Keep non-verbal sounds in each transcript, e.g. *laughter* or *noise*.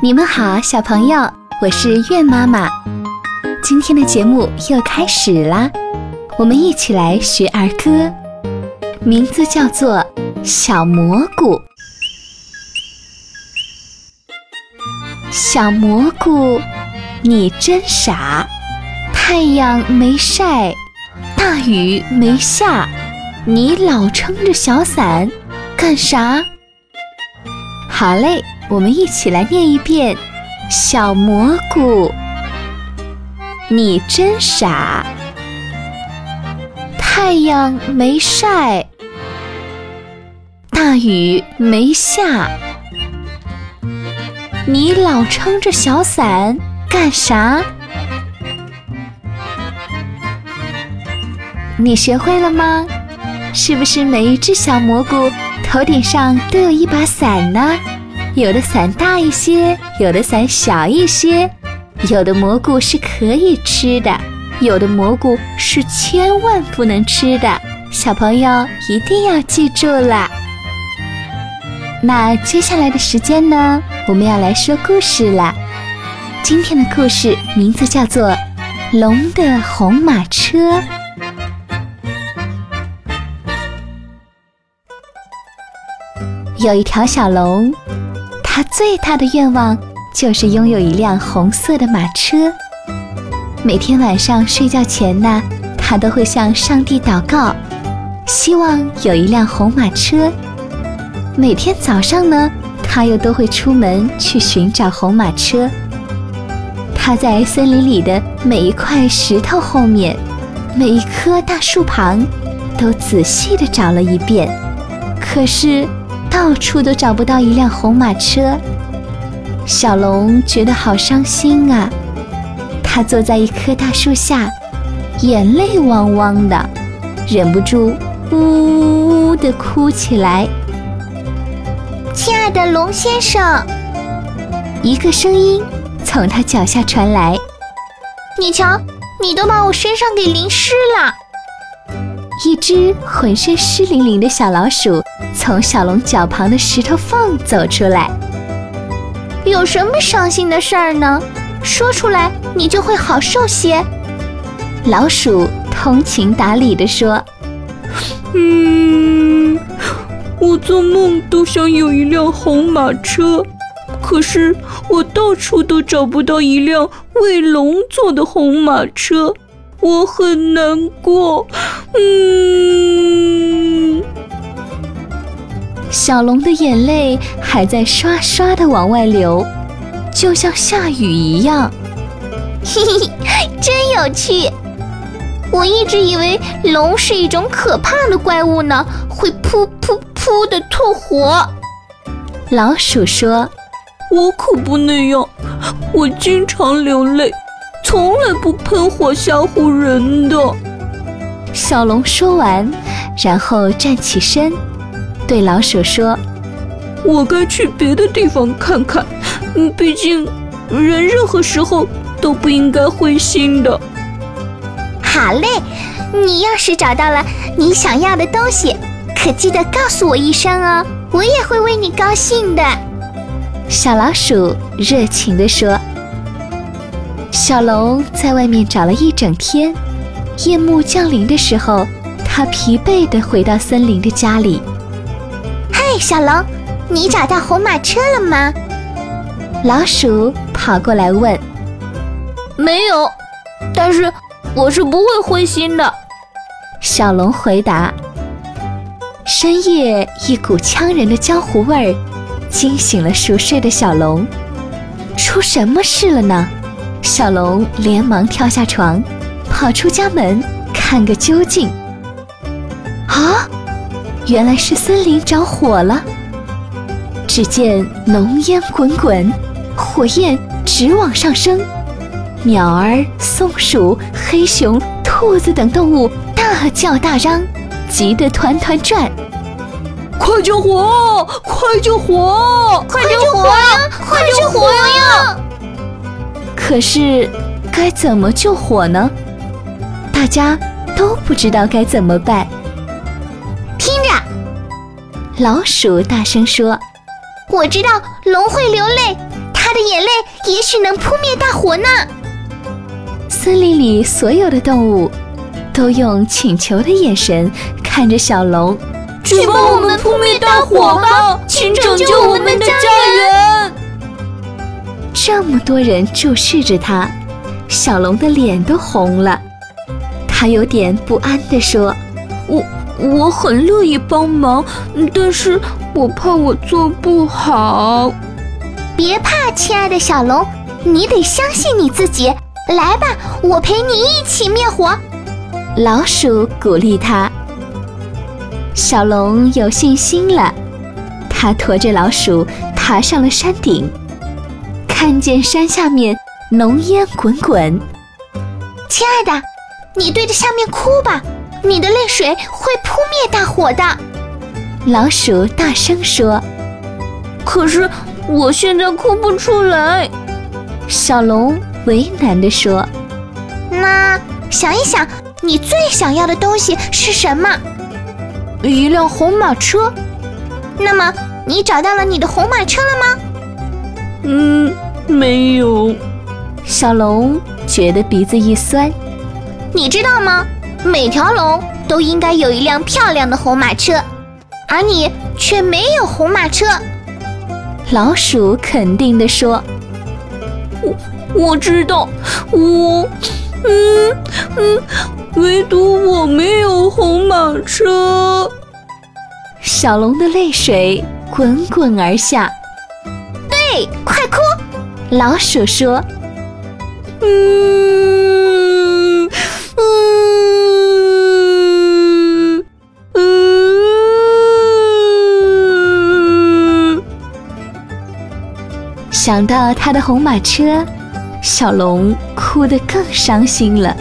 你们好，小朋友，我是月妈妈。今天的节目又开始啦，我们一起来学儿歌，名字叫做《小蘑菇》。小蘑菇，你真傻，太阳没晒，大雨没下，你老撑着小伞干啥？好嘞。我们一起来念一遍：小蘑菇，你真傻。太阳没晒，大雨没下，你老撑着小伞干啥？你学会了吗？是不是每一只小蘑菇头顶上都有一把伞呢？有的伞大一些，有的伞小一些，有的蘑菇是可以吃的，有的蘑菇是千万不能吃的。小朋友一定要记住了。那接下来的时间呢，我们要来说故事了。今天的故事名字叫做《龙的红马车》。有一条小龙。他最大的愿望就是拥有一辆红色的马车。每天晚上睡觉前呢，他都会向上帝祷告，希望有一辆红马车。每天早上呢，他又都会出门去寻找红马车。他在森林里的每一块石头后面，每一棵大树旁，都仔细地找了一遍，可是。到处都找不到一辆红马车，小龙觉得好伤心啊！他坐在一棵大树下，眼泪汪汪的，忍不住呜呜的哭起来。亲爱的龙先生，一个声音从他脚下传来：“你瞧，你都把我身上给淋湿了。”一只浑身湿淋淋的小老鼠从小龙脚旁的石头缝走出来。有什么伤心的事儿呢？说出来，你就会好受些。老鼠通情达理地说：“嗯，我做梦都想有一辆红马车，可是我到处都找不到一辆为龙做的红马车。”我很难过，嗯。小龙的眼泪还在刷刷的往外流，就像下雨一样。嘿嘿，真有趣！我一直以为龙是一种可怕的怪物呢，会噗噗噗的吐火。老鼠说：“我可不那样，我经常流泪。”从来不喷火吓唬人的。小龙说完，然后站起身，对老鼠说：“我该去别的地方看看。嗯，毕竟人任何时候都不应该灰心的。”好嘞，你要是找到了你想要的东西，可记得告诉我一声哦，我也会为你高兴的。小老鼠热情地说。小龙在外面找了一整天，夜幕降临的时候，他疲惫地回到森林的家里。嗨，小龙，你找到红马车了吗？老鼠跑过来问。没有，但是我是不会灰心的。小龙回答。深夜，一股呛人的焦糊味儿惊醒了熟睡的小龙。出什么事了呢？小龙连忙跳下床，跑出家门看个究竟。啊，原来是森林着火了！只见浓烟滚滚，火焰直往上升，鸟儿、松鼠、黑熊、兔子等动物大叫大嚷，急得团团转。快救火！快救火！快救火呀！快救火呀！可是，该怎么救火呢？大家都不知道该怎么办。听着，老鼠大声说：“我知道龙会流泪，它它的眼泪也许能扑灭大火呢。森林里所有的动物都用请求的眼神看着小龙。请帮我们扑灭大火吧，请拯救我们的家园。这么多人注视着他，小龙的脸都红了。他有点不安地说：“我我很乐意帮忙，但是我怕我做不好。”别怕，亲爱的小龙，你得相信你自己。来吧，我陪你一起灭火。老鼠鼓励他。小龙有信心了，他驮着老鼠爬上了山顶，看见山下面浓烟滚滚。亲爱的，你对着下面哭吧，你的泪水会扑灭大火的。老鼠大声说：“可是我现在哭不出来。”小龙为难地说：“那想一想，你最想要的东西是什么？”一辆红马车，那么你找到了你的红马车了吗？嗯，没有。小龙觉得鼻子一酸。你知道吗？每条龙都应该有一辆漂亮的红马车，而你却没有红马车。老鼠肯定地说：“我我知道，我，嗯嗯。”唯独我没有红马车。小龙的泪水滚滚而下。对，快哭！老鼠说：“嗯嗯嗯。”想到他的红马车，小龙哭得更伤心了。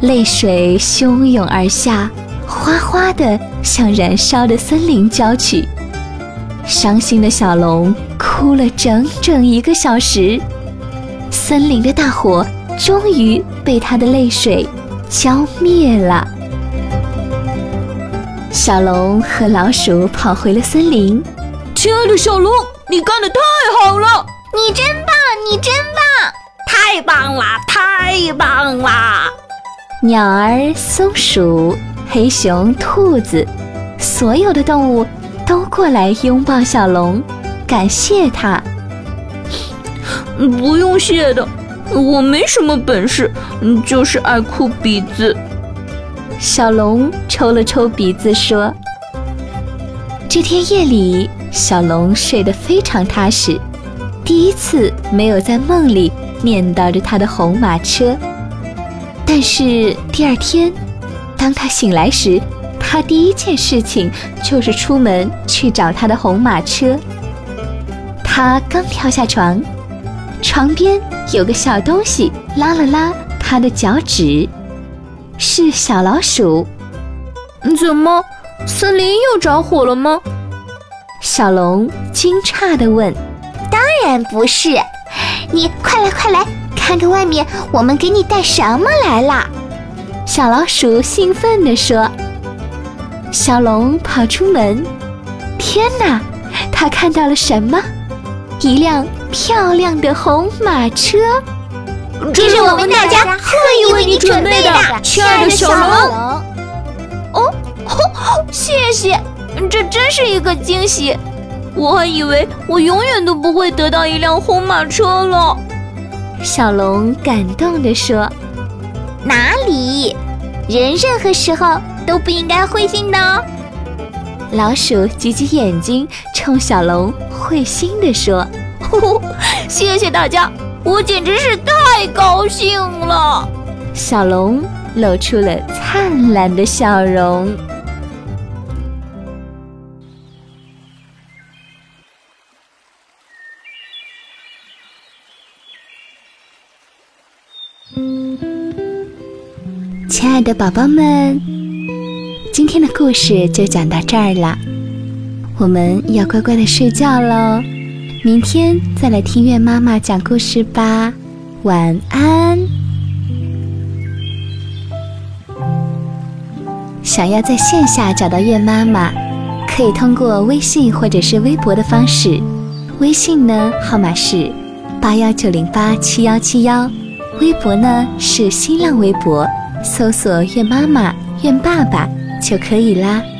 泪水汹涌而下，哗哗地向燃烧的森林浇去。伤心的小龙哭了整整一个小时，森林的大火终于被他的泪水浇灭了。小龙和老鼠跑回了森林。亲爱的小龙，你干得太好了！你真棒，你真棒！太棒了，太棒了！鸟儿、松鼠、黑熊、兔子，所有的动物都过来拥抱小龙，感谢他。不用谢的，我没什么本事，就是爱哭鼻子。小龙抽了抽鼻子说：“这天夜里，小龙睡得非常踏实，第一次没有在梦里念叨着他的红马车。”但是第二天，当他醒来时，他第一件事情就是出门去找他的红马车。他刚跳下床，床边有个小东西拉了拉他的脚趾，是小老鼠。怎么，森林又着火了吗？小龙惊诧地问。当然不是，你快来快来！看看外面，我们给你带什么来了？小老鼠兴奋地说。小龙跑出门，天哪！他看到了什么？一辆漂亮的红马车。这是我们大家特意为你准备的，亲爱的小龙。哦，谢谢，这真是一个惊喜。我还以为我永远都不会得到一辆红马车了。小龙感动地说：“哪里？人任何时候都不应该灰心的哦。”老鼠挤挤眼睛，冲小龙会心地说：“呼 *laughs* 呼谢谢大家，我简直是太高兴了。”小龙露出了灿烂的笑容。亲爱的宝宝们，今天的故事就讲到这儿了，我们要乖乖的睡觉喽，明天再来听月妈妈讲故事吧，晚安。想要在线下找到月妈妈，可以通过微信或者是微博的方式，微信呢号码是八幺九零八七幺七幺，微博呢是新浪微博，搜索“月妈妈愿爸爸”就可以啦。